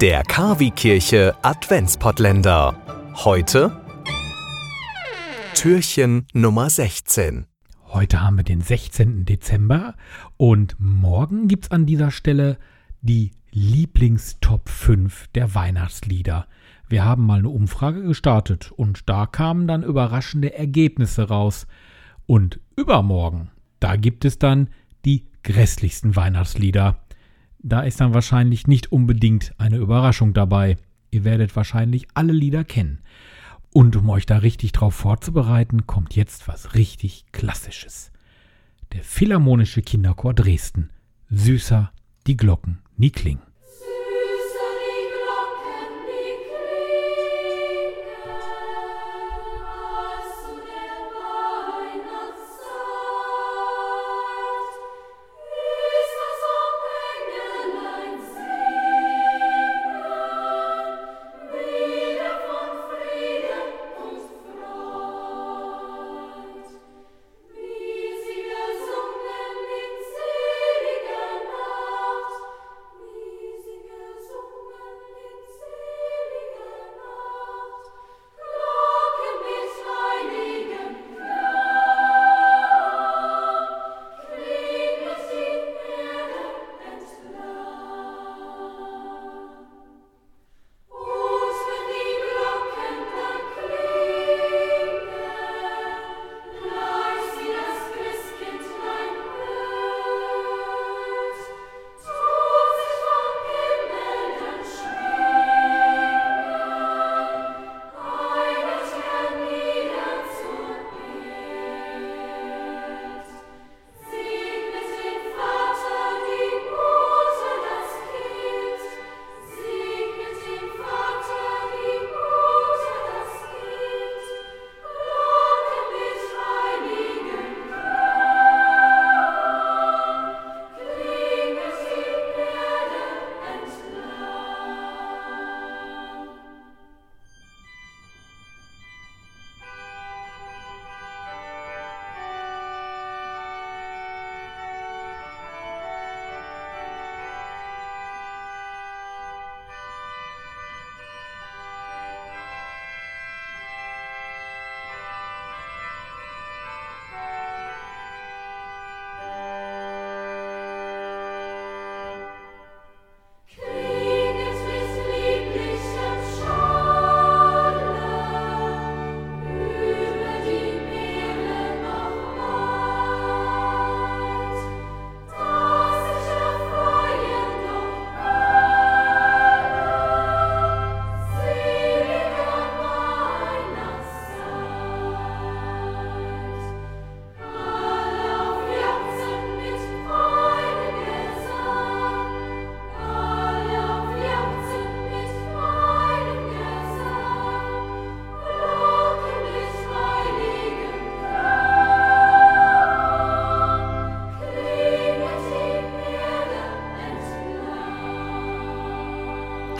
Der Kavi-Kirche Adventspottländer. Heute Türchen Nummer 16. Heute haben wir den 16. Dezember und morgen gibt es an dieser Stelle die Lieblingstop 5 der Weihnachtslieder. Wir haben mal eine Umfrage gestartet und da kamen dann überraschende Ergebnisse raus. Und übermorgen, da gibt es dann die grässlichsten Weihnachtslieder. Da ist dann wahrscheinlich nicht unbedingt eine Überraschung dabei. Ihr werdet wahrscheinlich alle Lieder kennen. Und um euch da richtig drauf vorzubereiten, kommt jetzt was richtig Klassisches. Der Philharmonische Kinderchor Dresden. Süßer, die Glocken nie klingen.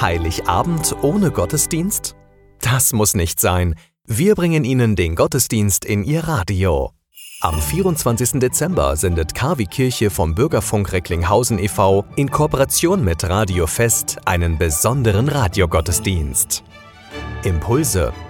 Heiligabend ohne Gottesdienst? Das muss nicht sein. Wir bringen Ihnen den Gottesdienst in Ihr Radio. Am 24. Dezember sendet KW Kirche vom Bürgerfunk Recklinghausen e.V. in Kooperation mit Radio Fest einen besonderen Radiogottesdienst. Impulse,